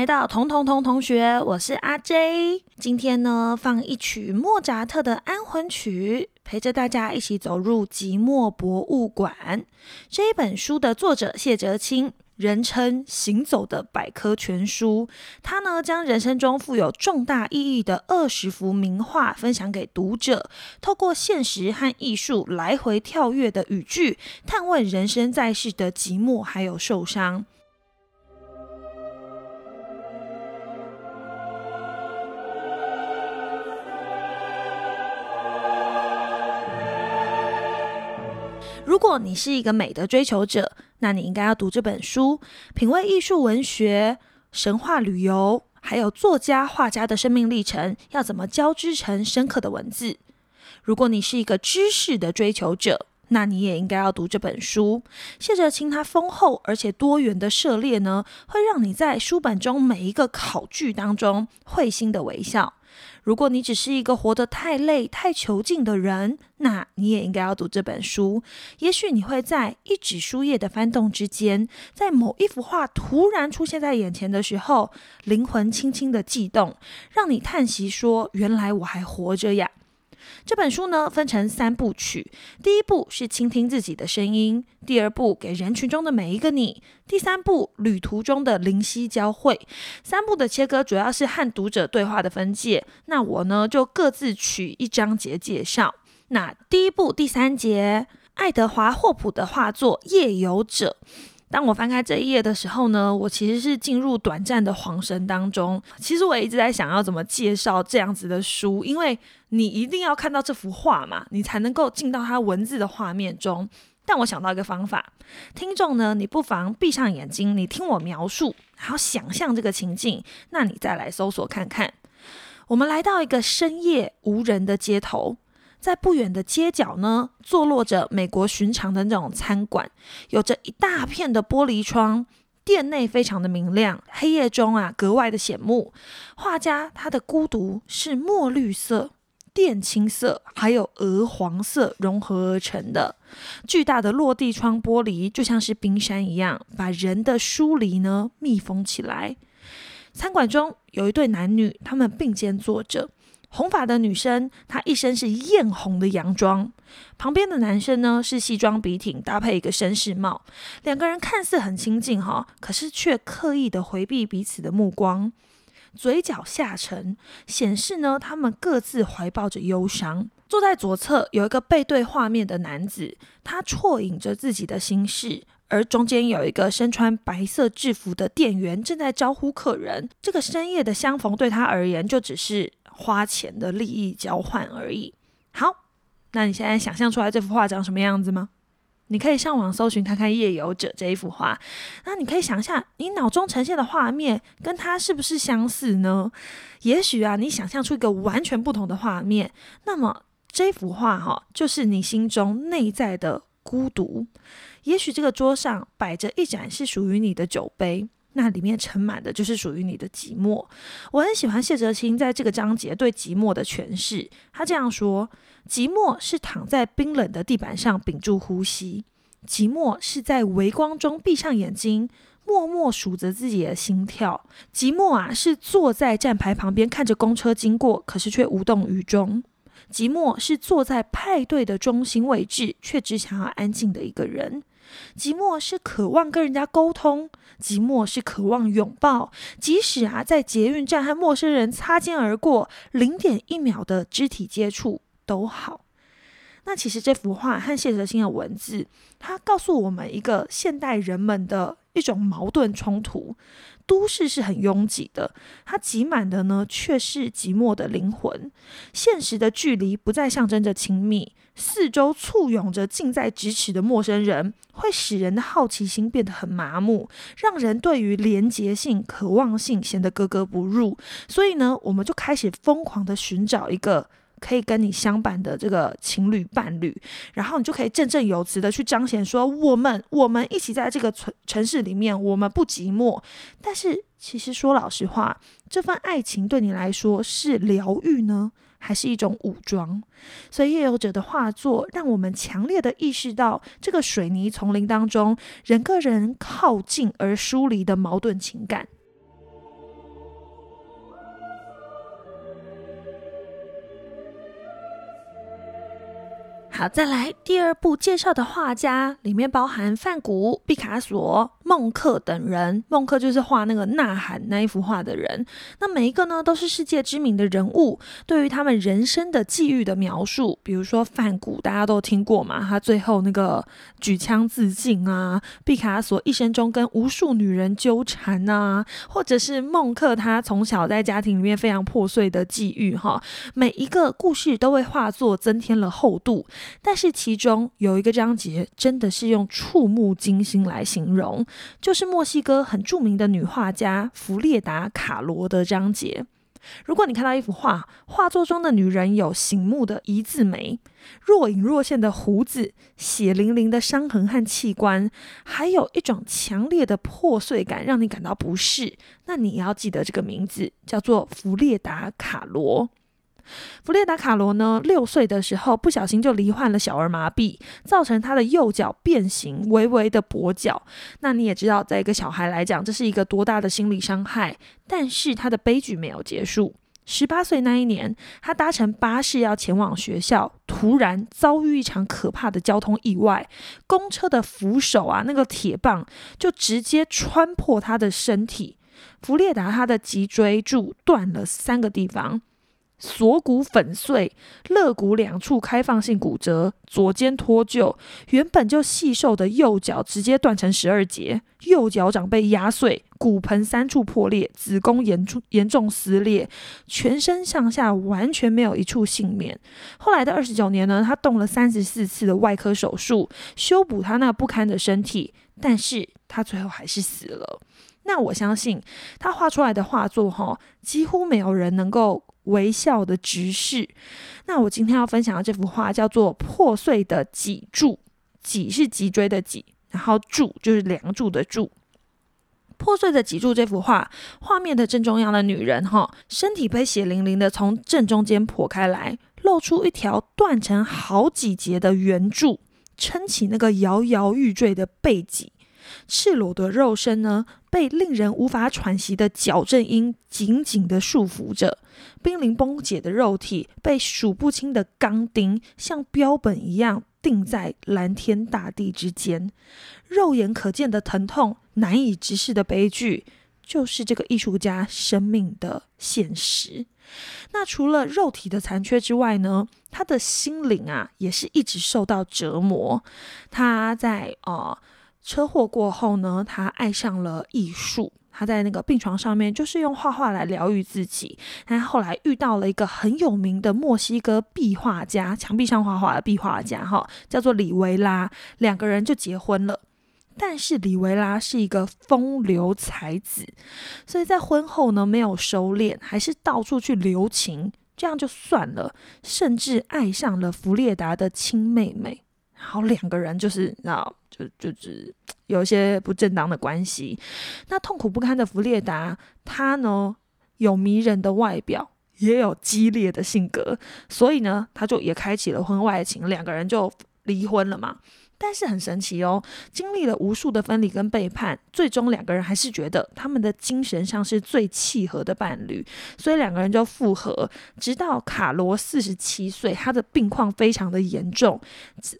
来到同同同同学，我是阿 J。今天呢，放一曲莫扎特的安魂曲，陪着大家一起走入寂寞博物馆。这一本书的作者谢哲青。人称“行走的百科全书”，他呢将人生中富有重大意义的二十幅名画分享给读者，透过现实和艺术来回跳跃的语句，探问人生在世的寂寞还有受伤。如果你是一个美的追求者，那你应该要读这本书，品味艺术、文学、神话、旅游，还有作家、画家的生命历程，要怎么交织成深刻的文字。如果你是一个知识的追求者，那你也应该要读这本书。谢哲青他丰厚而且多元的涉猎呢，会让你在书本中每一个考据当中会心的微笑。如果你只是一个活得太累、太囚禁的人，那你也应该要读这本书。也许你会在一纸书页的翻动之间，在某一幅画突然出现在眼前的时候，灵魂轻轻的悸动，让你叹息说：“原来我还活着呀。”这本书呢，分成三部曲。第一部是倾听自己的声音，第二部给人群中的每一个你，第三部旅途中的灵犀交汇。三部的切割主要是和读者对话的分界。那我呢，就各自取一章节介绍。那第一部第三节，爱德华霍普的画作《夜游者》。当我翻开这一页的时候呢，我其实是进入短暂的恍神当中。其实我一直在想要怎么介绍这样子的书，因为你一定要看到这幅画嘛，你才能够进到它文字的画面中。但我想到一个方法，听众呢，你不妨闭上眼睛，你听我描述，然后想象这个情境，那你再来搜索看看。我们来到一个深夜无人的街头。在不远的街角呢，坐落着美国寻常的那种餐馆，有着一大片的玻璃窗，店内非常的明亮，黑夜中啊格外的显目。画家他的孤独是墨绿色、靛青色还有鹅黄色融合而成的。巨大的落地窗玻璃就像是冰山一样，把人的疏离呢密封起来。餐馆中有一对男女，他们并肩坐着。红发的女生，她一身是艳红的洋装；旁边的男生呢，是西装笔挺，搭配一个绅士帽。两个人看似很亲近哈，可是却刻意的回避彼此的目光，嘴角下沉，显示呢他们各自怀抱着忧伤。坐在左侧有一个背对画面的男子，他啜饮着自己的心事，而中间有一个身穿白色制服的店员正在招呼客人。这个深夜的相逢对他而言，就只是。花钱的利益交换而已。好，那你现在想象出来这幅画长什么样子吗？你可以上网搜寻看看《夜游者》这一幅画。那你可以想象，你脑中呈现的画面跟它是不是相似呢？也许啊，你想象出一个完全不同的画面，那么这幅画哈，就是你心中内在的孤独。也许这个桌上摆着一盏是属于你的酒杯。那里面盛满的就是属于你的寂寞。我很喜欢谢哲青在这个章节对寂寞的诠释。他这样说：寂寞是躺在冰冷的地板上屏住呼吸；寂寞是在微光中闭上眼睛，默默数着自己的心跳；寂寞啊，是坐在站牌旁边看着公车经过，可是却无动于衷；寂寞是坐在派对的中心位置，却只想要安静的一个人。寂寞是渴望跟人家沟通，寂寞是渴望拥抱，即使啊在捷运站和陌生人擦肩而过，零点一秒的肢体接触都好。那其实这幅画和谢哲青的文字，它告诉我们一个现代人们的一种矛盾冲突。都市是很拥挤的，它挤满的呢却是寂寞的灵魂。现实的距离不再象征着亲密，四周簇拥着近在咫尺的陌生人，会使人的好奇心变得很麻木，让人对于连结性、渴望性显得格格不入。所以呢，我们就开始疯狂的寻找一个。可以跟你相伴的这个情侣伴侣，然后你就可以振振有词的去彰显说，我们我们一起在这个城城市里面，我们不寂寞。但是其实说老实话，这份爱情对你来说是疗愈呢，还是一种武装？所以夜游者的画作让我们强烈的意识到，这个水泥丛林当中人跟人靠近而疏离的矛盾情感。好，再来第二部介绍的画家，里面包含梵谷、毕卡索、孟克等人。孟克就是画那个《呐喊》那一幅画的人。那每一个呢，都是世界知名的人物。对于他们人生的际遇的描述，比如说梵谷，大家都听过嘛，他最后那个举枪自尽啊；毕卡索一生中跟无数女人纠缠啊，或者是孟克他从小在家庭里面非常破碎的际遇哈。每一个故事都为画作增添了厚度。但是其中有一个章节真的是用触目惊心来形容，就是墨西哥很著名的女画家弗列达·卡罗的章节。如果你看到一幅画，画作中的女人有醒目的一字眉、若隐若现的胡子、血淋淋的伤痕和器官，还有一种强烈的破碎感，让你感到不适，那你要记得这个名字，叫做弗列达·卡罗。弗列达·卡罗呢，六岁的时候不小心就罹患了小儿麻痹，造成他的右脚变形，微微的跛脚。那你也知道，在一个小孩来讲，这是一个多大的心理伤害。但是他的悲剧没有结束。十八岁那一年，他搭乘巴士要前往学校，突然遭遇一场可怕的交通意外，公车的扶手啊，那个铁棒就直接穿破他的身体。弗列达他的脊椎柱断了三个地方。锁骨粉碎，肋骨两处开放性骨折，左肩脱臼，原本就细瘦的右脚直接断成十二节，右脚掌被压碎，骨盆三处破裂，子宫严重严重撕裂，全身上下完全没有一处幸免。后来的二十九年呢，他动了三十四次的外科手术，修补他那不堪的身体，但是他最后还是死了。那我相信他画出来的画作，哈，几乎没有人能够。微笑的直视。那我今天要分享的这幅画叫做《破碎的脊柱》，脊是脊椎的脊，然后柱就是梁柱的柱。破碎的脊柱这幅画，画面的正中央的女人，哈，身体被血淋淋的从正中间剖开来，露出一条断成好几节的圆柱，撑起那个摇摇欲坠的背脊。赤裸的肉身呢，被令人无法喘息的矫正音紧紧地束缚着；濒临崩解的肉体被数不清的钢钉像标本一样钉在蓝天大地之间。肉眼可见的疼痛，难以直视的悲剧，就是这个艺术家生命的现实。那除了肉体的残缺之外呢，他的心灵啊，也是一直受到折磨。他在呃。车祸过后呢，他爱上了艺术。他在那个病床上面，就是用画画来疗愈自己。他后来遇到了一个很有名的墨西哥壁画家，墙壁上画画的壁画家，哈，叫做李维拉。两个人就结婚了。但是李维拉是一个风流才子，所以在婚后呢，没有收敛，还是到处去留情。这样就算了，甚至爱上了弗列达的亲妹妹。然后两个人就是道，就就是有一些不正当的关系。那痛苦不堪的弗列达，他呢有迷人的外表，也有激烈的性格，所以呢，他就也开启了婚外情，两个人就离婚了嘛。但是很神奇哦，经历了无数的分离跟背叛，最终两个人还是觉得他们的精神上是最契合的伴侣，所以两个人就复合。直到卡罗四十七岁，他的病况非常的严重，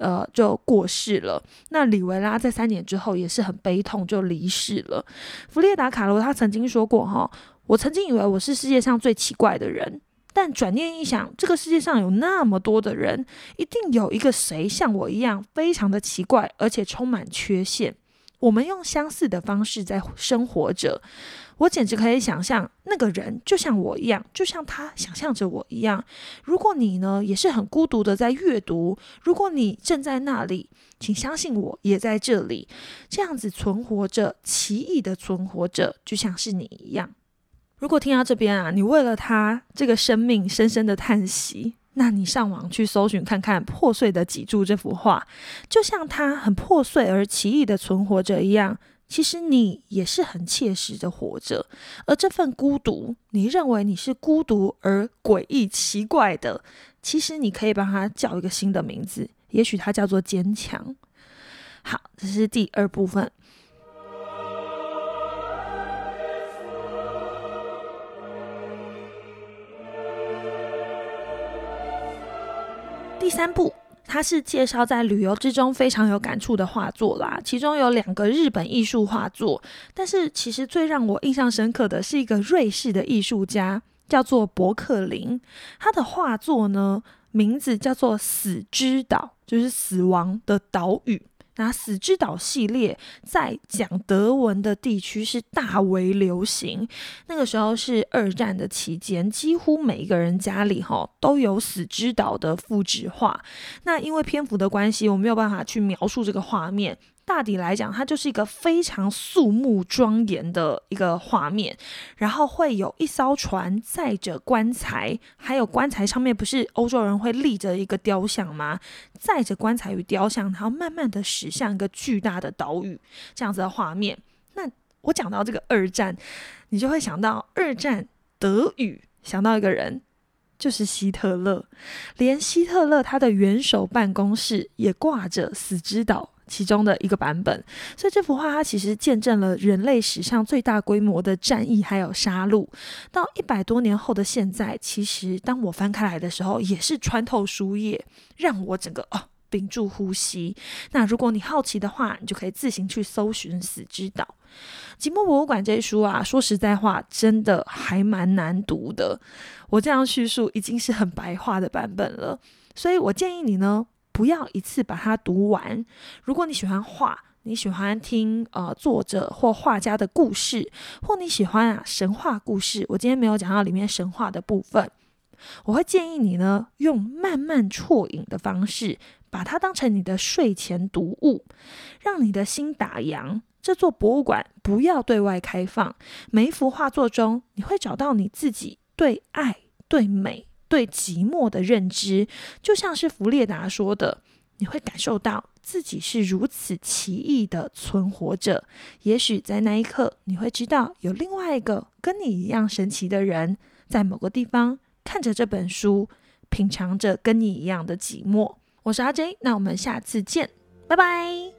呃，就过世了。那李维拉在三年之后也是很悲痛，就离世了。弗列达卡罗他曾经说过：“哈，我曾经以为我是世界上最奇怪的人。”但转念一想，这个世界上有那么多的人，一定有一个谁像我一样非常的奇怪，而且充满缺陷。我们用相似的方式在生活着，我简直可以想象那个人就像我一样，就像他想象着我一样。如果你呢也是很孤独的在阅读，如果你正在那里，请相信我也在这里，这样子存活着，奇异的存活着，就像是你一样。如果听到这边啊，你为了他这个生命深深的叹息，那你上网去搜寻看看《破碎的脊柱》这幅画，就像他很破碎而奇异的存活着一样，其实你也是很切实的活着。而这份孤独，你认为你是孤独而诡异奇怪的，其实你可以帮他叫一个新的名字，也许它叫做坚强。好，这是第二部分。第三部它是介绍在旅游之中非常有感触的画作啦，其中有两个日本艺术画作，但是其实最让我印象深刻的是一个瑞士的艺术家，叫做伯克林，他的画作呢名字叫做《死之岛》，就是死亡的岛屿。那死之岛系列在讲德文的地区是大为流行。那个时候是二战的期间，几乎每一个人家里哈都有死之岛的复制画。那因为篇幅的关系，我没有办法去描述这个画面。大抵来讲，它就是一个非常肃穆庄严的一个画面，然后会有一艘船载着棺材，还有棺材上面不是欧洲人会立着一个雕像吗？载着棺材与雕像，然后慢慢的驶向一个巨大的岛屿，这样子的画面。那我讲到这个二战，你就会想到二战德语，想到一个人，就是希特勒，连希特勒他的元首办公室也挂着死之岛。其中的一个版本，所以这幅画它其实见证了人类史上最大规模的战役还有杀戮。到一百多年后的现在，其实当我翻开来的时候，也是穿透书页，让我整个哦屏住呼吸。那如果你好奇的话，你就可以自行去搜寻《死之岛》。寂寞博物馆这一书啊，说实在话，真的还蛮难读的。我这样叙述已经是很白话的版本了，所以我建议你呢。不要一次把它读完。如果你喜欢画，你喜欢听呃作者或画家的故事，或你喜欢啊神话故事，我今天没有讲到里面神话的部分，我会建议你呢用慢慢啜饮的方式，把它当成你的睡前读物，让你的心打烊。这座博物馆不要对外开放，每一幅画作中，你会找到你自己对爱、对美。对寂寞的认知，就像是弗列达说的，你会感受到自己是如此奇异的存活着。也许在那一刻，你会知道有另外一个跟你一样神奇的人，在某个地方看着这本书，品尝着跟你一样的寂寞。我是阿 J，那我们下次见，拜拜。